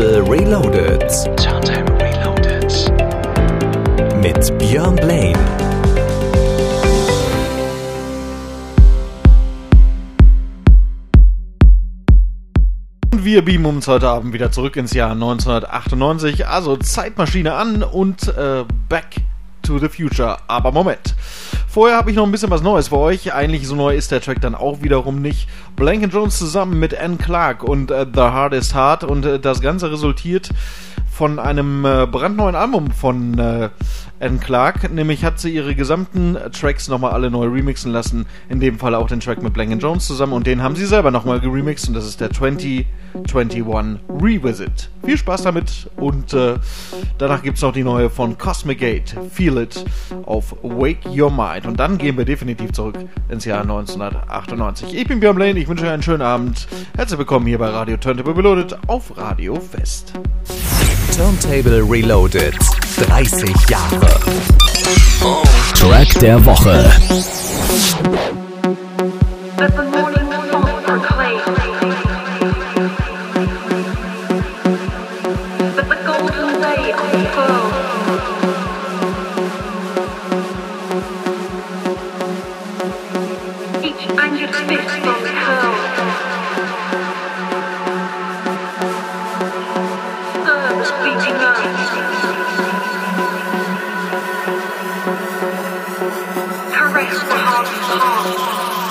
Turntable Reloaded. Turntable Reloaded. Mit Björn Blaine. Und wir beamen uns heute Abend wieder zurück ins Jahr 1998. Also Zeitmaschine an und äh, back to the future. Aber Moment. Vorher habe ich noch ein bisschen was Neues für euch. Eigentlich so neu ist der Track dann auch wiederum nicht. Blank Jones zusammen mit Anne Clark und äh, The Hardest Heart und äh, das Ganze resultiert von einem äh, brandneuen Album von äh, Anne Clark. Nämlich hat sie ihre gesamten Tracks nochmal alle neu remixen lassen. In dem Fall auch den Track mit Blank Jones zusammen. Und den haben sie selber nochmal geremixed. Und das ist der 2021 Revisit. Viel Spaß damit. Und äh, danach gibt es noch die neue von Cosmic Gate. Feel It auf Wake Your Mind. Und dann gehen wir definitiv zurück ins Jahr 1998. Ich bin Björn Blaine. Ich wünsche euch einen schönen Abend. Herzlich willkommen hier bei Radio Turntable Reloaded auf Radio Fest. Turntable Reloaded. 30 Jahre. Track der Woche. Caress the heart's heart.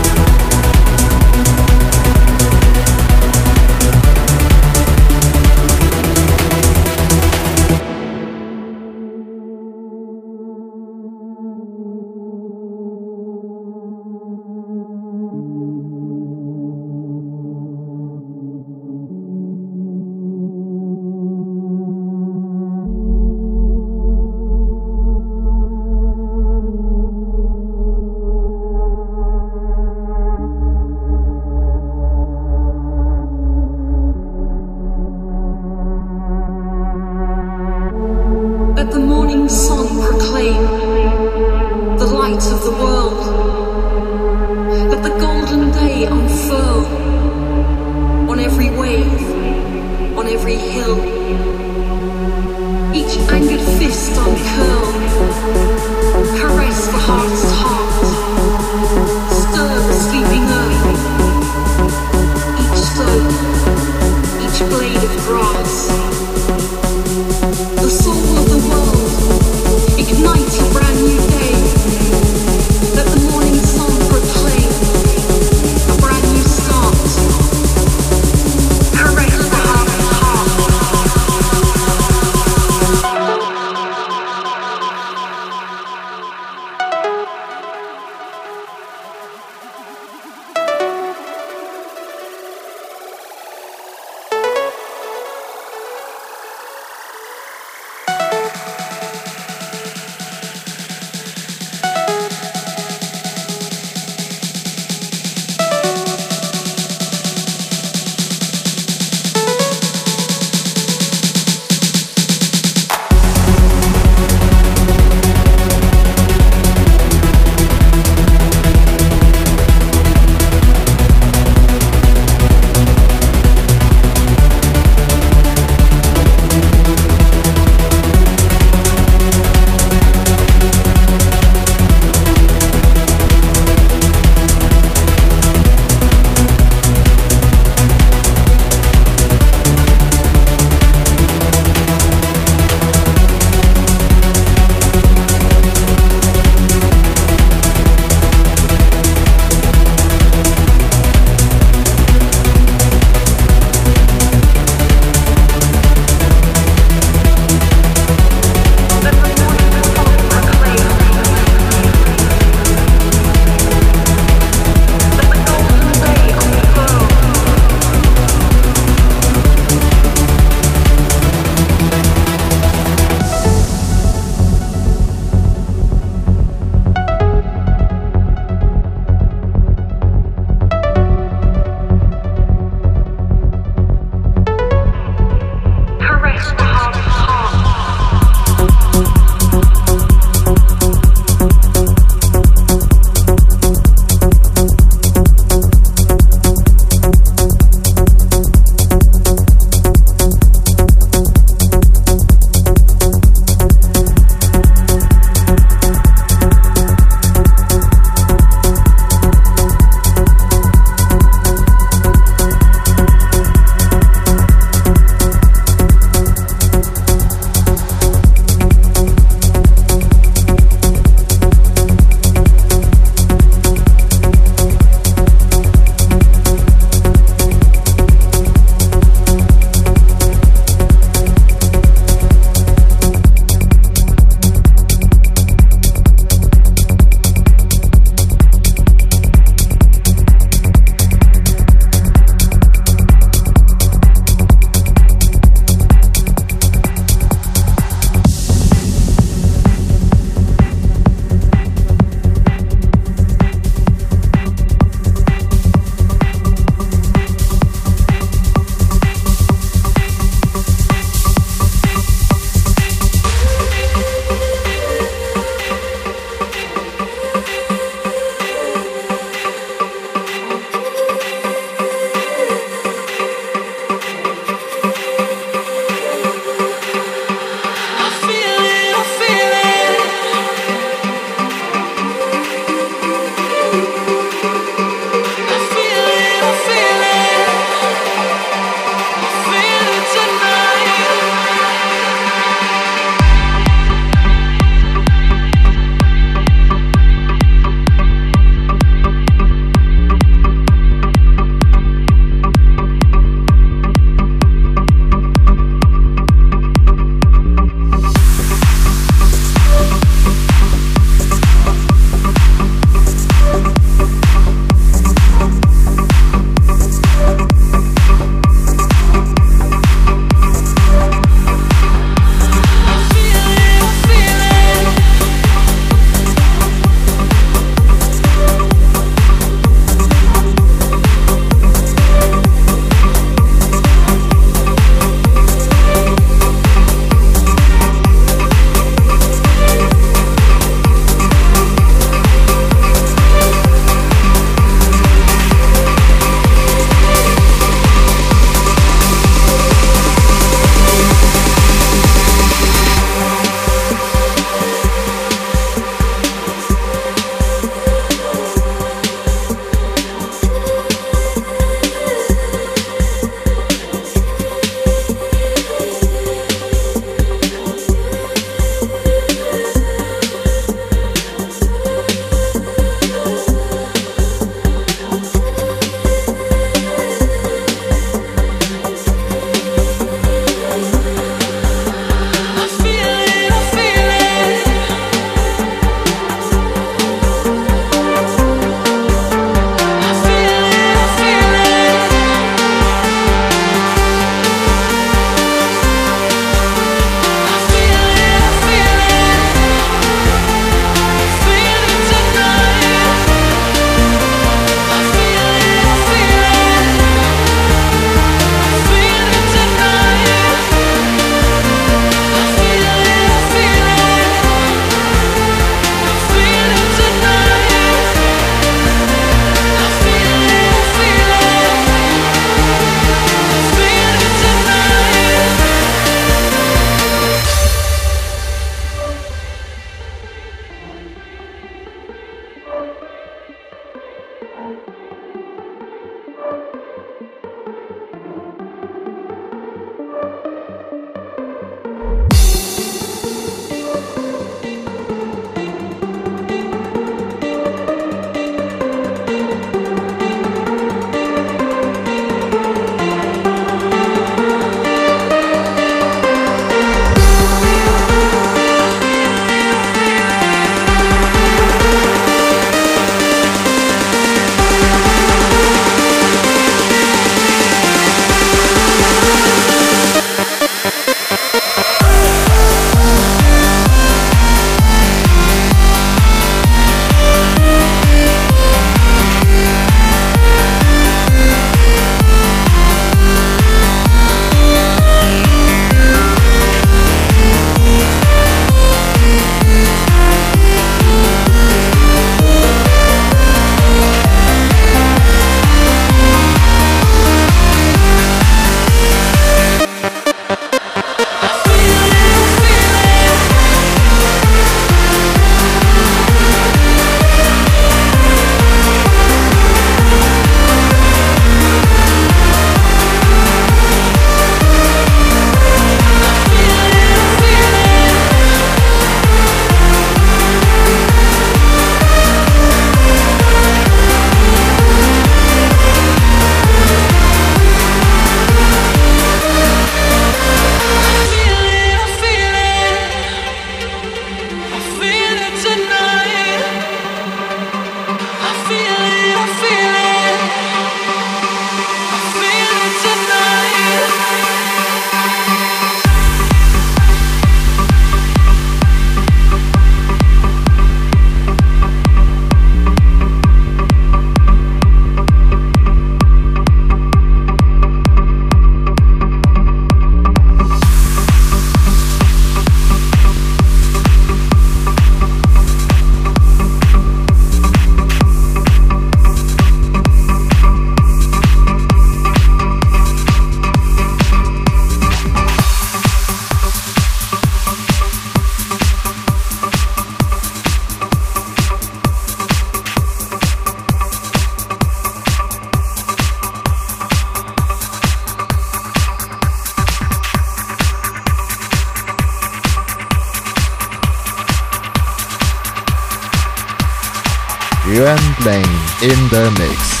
Yuan Blaine in the mix.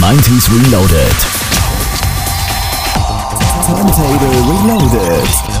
90s Reloaded. Turntable Reloaded.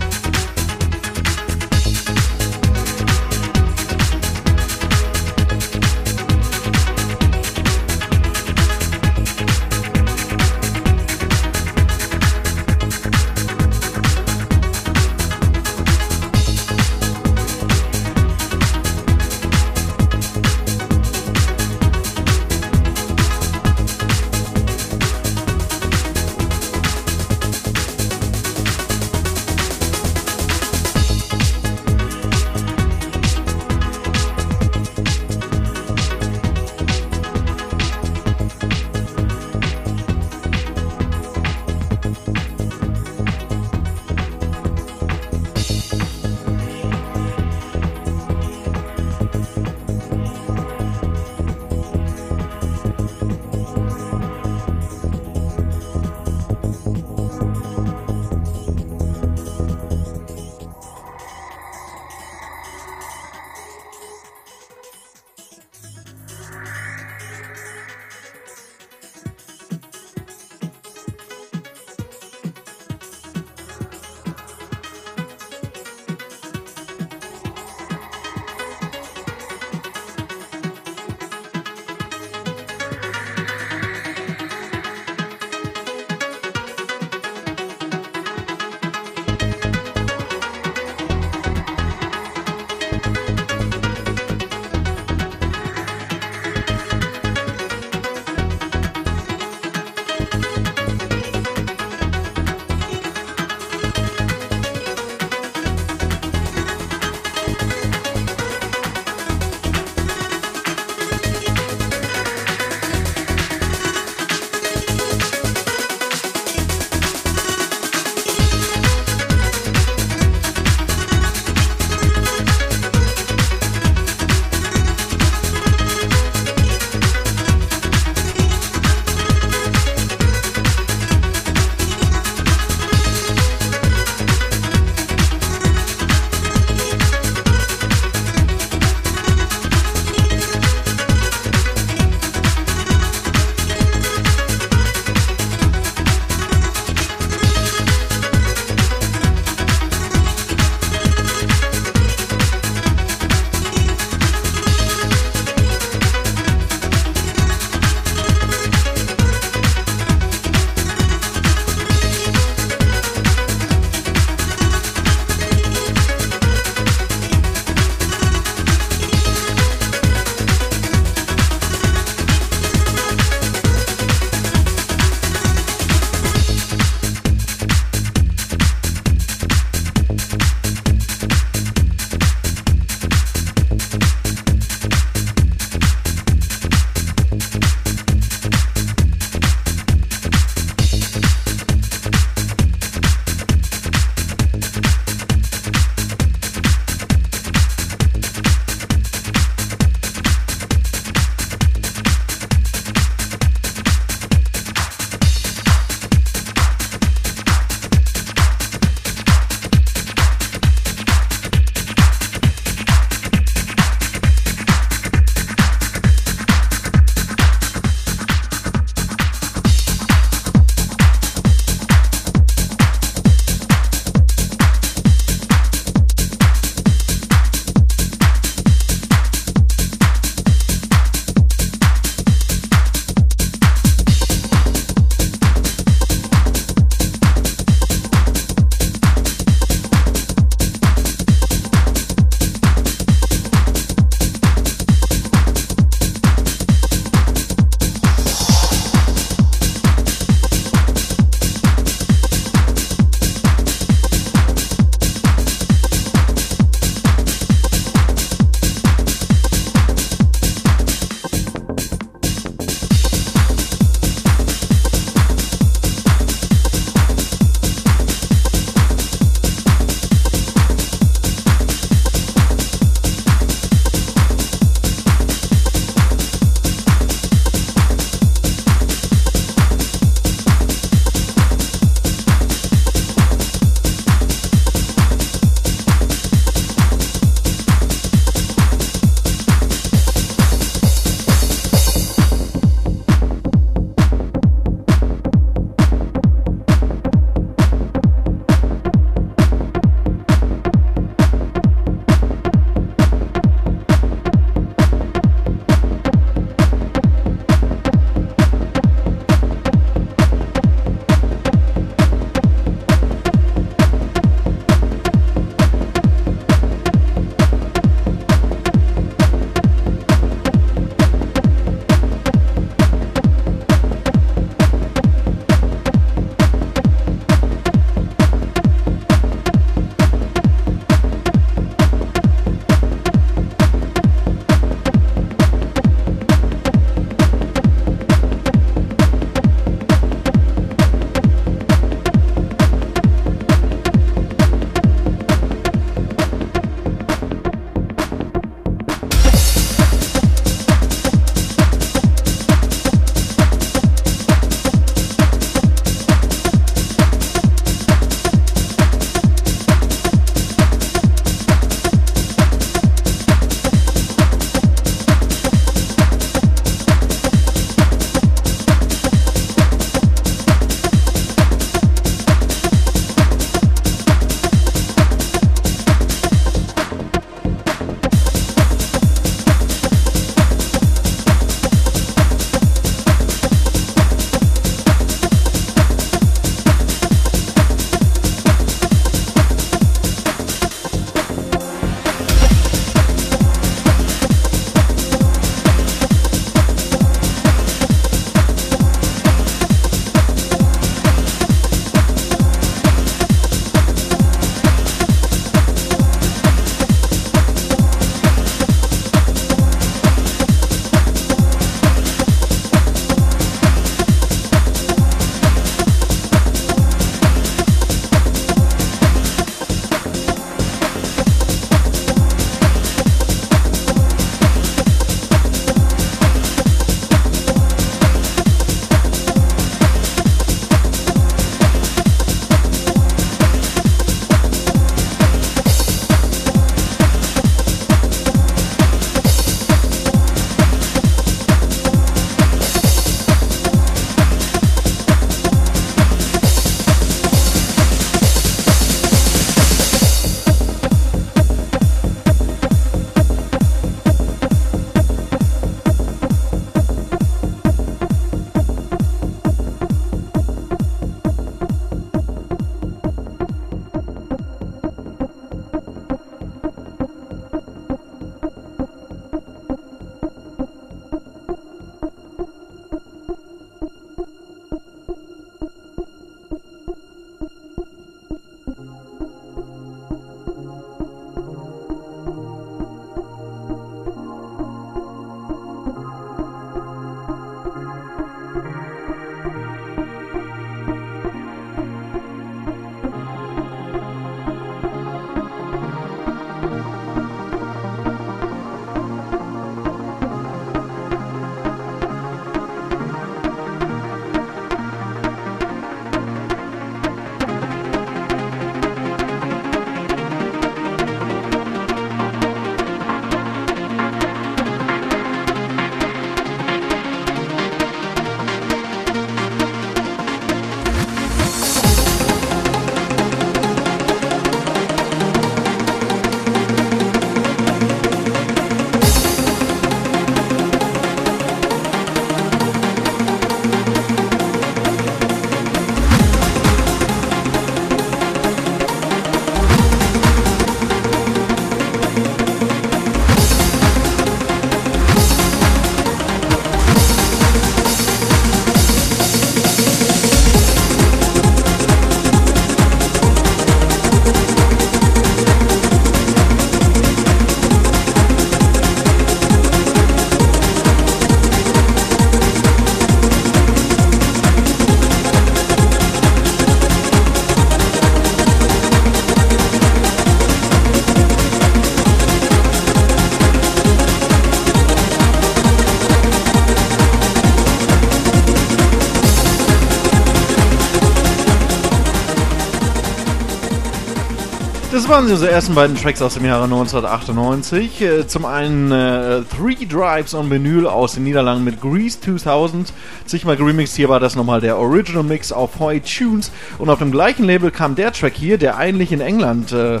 Das waren unsere ersten beiden Tracks aus dem Jahre 1998. Äh, Zum einen äh, Three Drives on Vinyl aus den Niederlanden mit Grease 2000. Zigmal geremixed, hier war das nochmal der Original Mix auf Hoy Tunes. Und auf dem gleichen Label kam der Track hier, der eigentlich in England äh,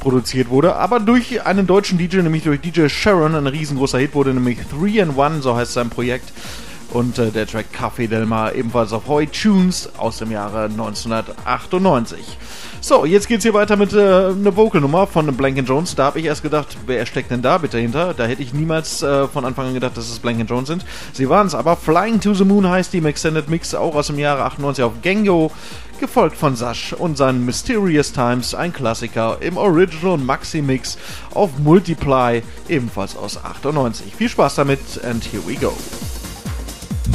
produziert wurde, aber durch einen deutschen DJ, nämlich durch DJ Sharon, ein riesengroßer Hit wurde, nämlich 3 in 1, so heißt sein Projekt. Und äh, der Track Café Del Mar ebenfalls auf Hoy Tunes aus dem Jahre 1998. So, jetzt geht's hier weiter mit äh, Vocalnummer von Blank Jones. Da habe ich erst gedacht, wer steckt denn da bitte hinter? Da hätte ich niemals äh, von Anfang an gedacht, dass es Blank Jones sind. Sie waren es aber. Flying to the Moon heißt die im Extended Mix, auch aus dem Jahre 98 auf Gengo. Gefolgt von Sash und seinen Mysterious Times, ein Klassiker im Original Maxi Mix auf Multiply, ebenfalls aus 98. Viel Spaß damit and here we go.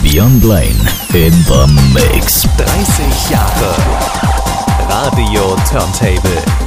Beyond Blaine in the Mix. 30 Jahre Radio Turntable.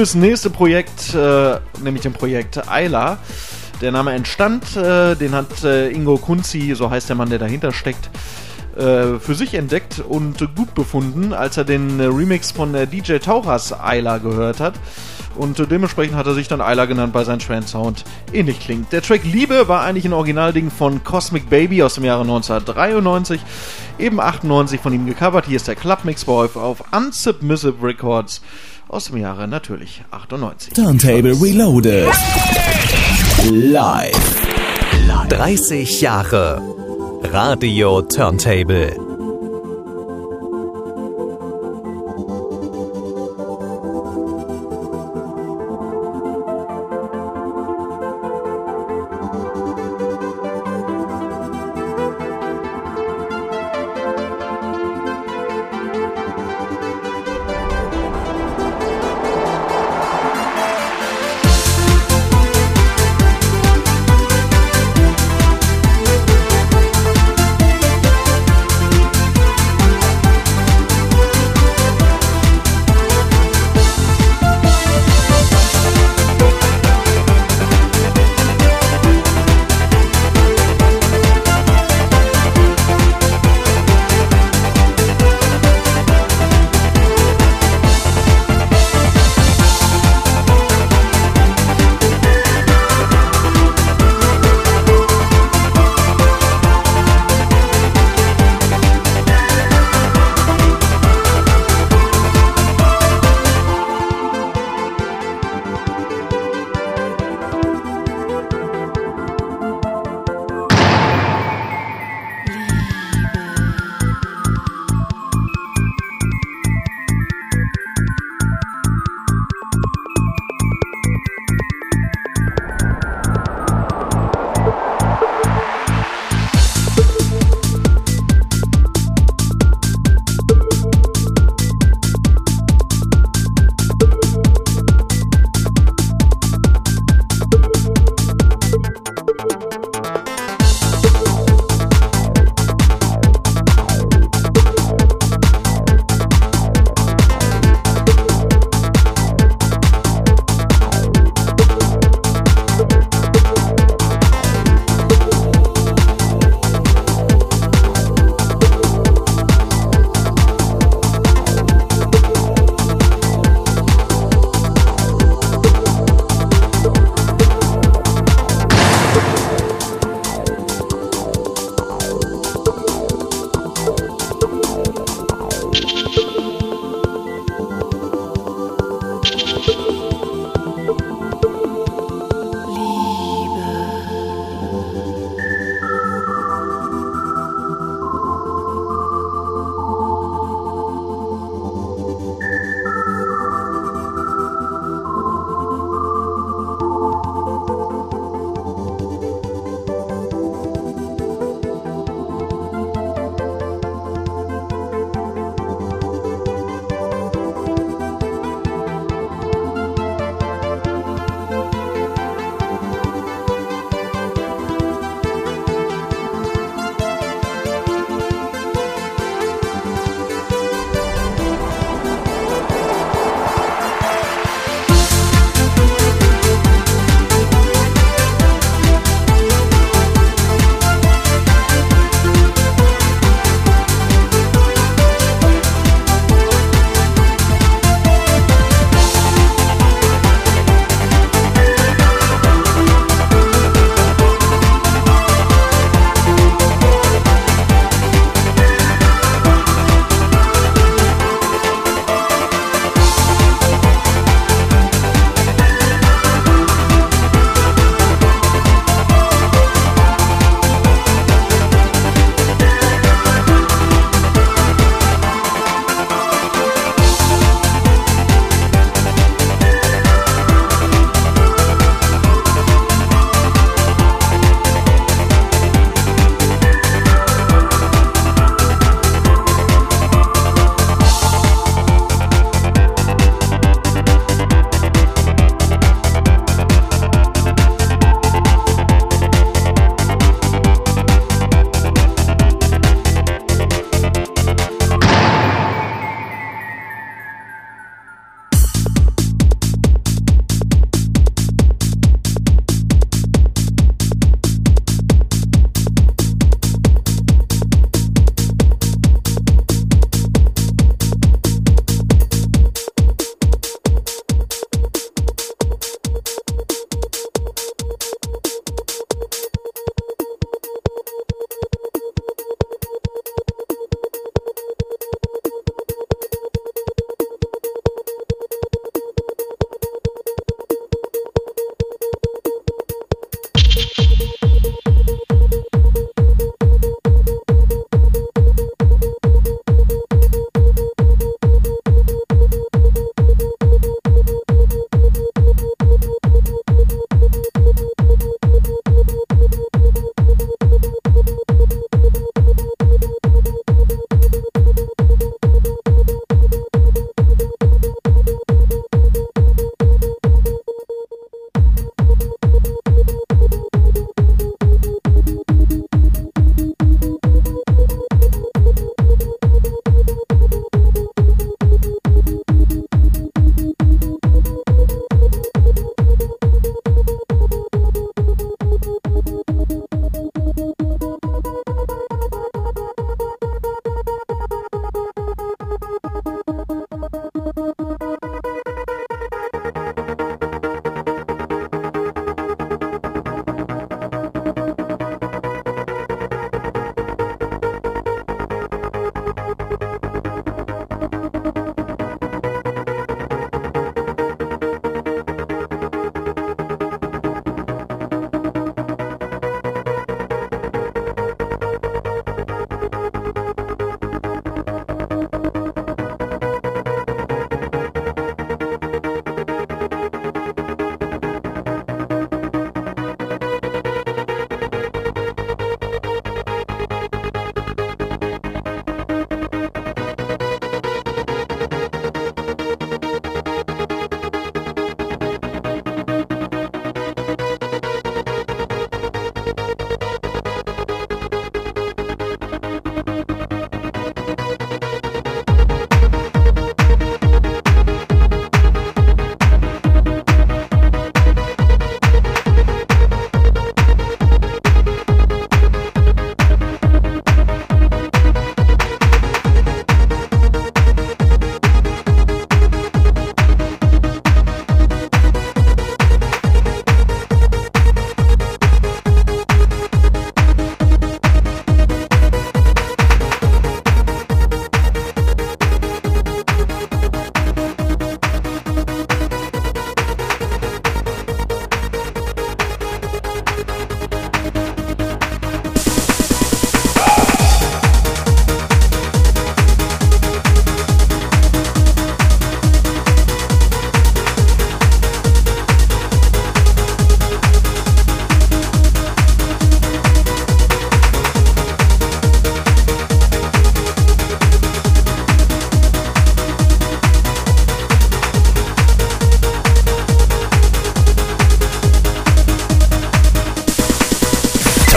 Fürs nächste Projekt, äh, nämlich dem Projekt Ayla. Der Name entstand, äh, den hat äh, Ingo Kunzi, so heißt der Mann, der dahinter steckt, äh, für sich entdeckt und gut befunden, als er den äh, Remix von DJ Tauchers Ayla gehört hat. Und dementsprechend hat er sich dann Ayla genannt, weil sein Trance-Sound ähnlich klingt. Der Track Liebe war eigentlich ein Originalding von Cosmic Baby aus dem Jahre 1993, eben 98 von ihm gecovert. Hier ist der Clubmix bei euch auf Unsubmissive Records aus dem Jahre natürlich 98. Turntable Reloaded. Live. 30 Jahre Radio Turntable.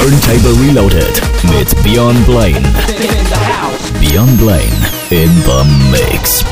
Turntable Reloaded mit Björn Blaine. Björn Blaine in the Mix.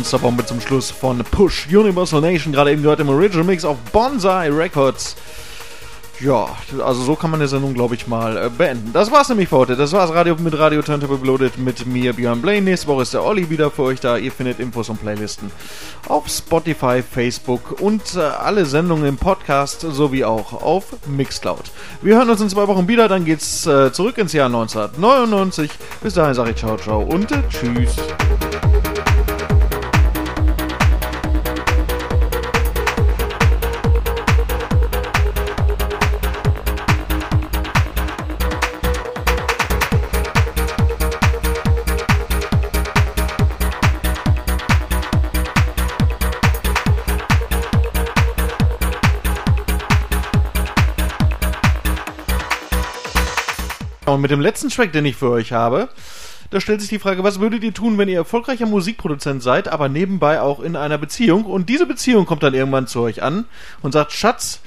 Monsterbombe zum Schluss von Push Universal Nation, gerade eben gehört im Original Mix auf Bonsai Records. Ja, also so kann man die Sendung, glaube ich, mal äh, beenden. Das war's nämlich für heute. Das war's Radio mit Radio Turntable Bloated mit mir, Björn Blaine. Nächste Woche ist der Olli wieder für euch da. Ihr findet Infos und Playlisten auf Spotify, Facebook und äh, alle Sendungen im Podcast sowie auch auf Mixcloud. Wir hören uns in zwei Wochen wieder. Dann geht's äh, zurück ins Jahr 1999. Bis dahin sage ich ciao, ciao und äh, tschüss. Mit dem letzten Track, den ich für euch habe, da stellt sich die Frage, was würdet ihr tun, wenn ihr erfolgreicher Musikproduzent seid, aber nebenbei auch in einer Beziehung und diese Beziehung kommt dann irgendwann zu euch an und sagt, Schatz,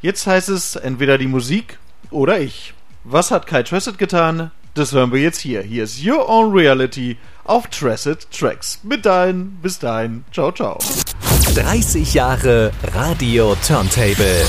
jetzt heißt es entweder die Musik oder ich. Was hat Kai Tressett getan? Das hören wir jetzt hier. Hier ist Your Own Reality auf Tressett Tracks. Mit dahin, bis dahin, ciao, ciao. 30 Jahre Radio Turntable.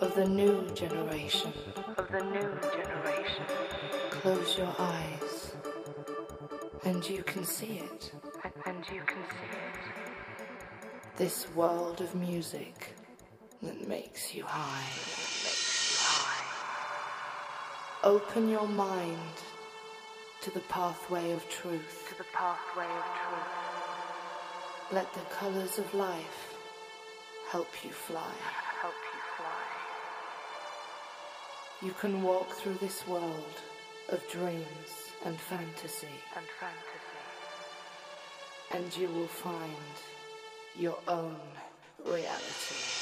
Of the new generation. Of the new generation. Close your eyes and you can see it. And you can see it. This world of music that makes you high. Makes you high. Open your mind to the pathway of truth. To the pathway of truth. Let the colors of life help you fly. You can walk through this world of dreams and fantasy. And fantasy. And you will find your own reality.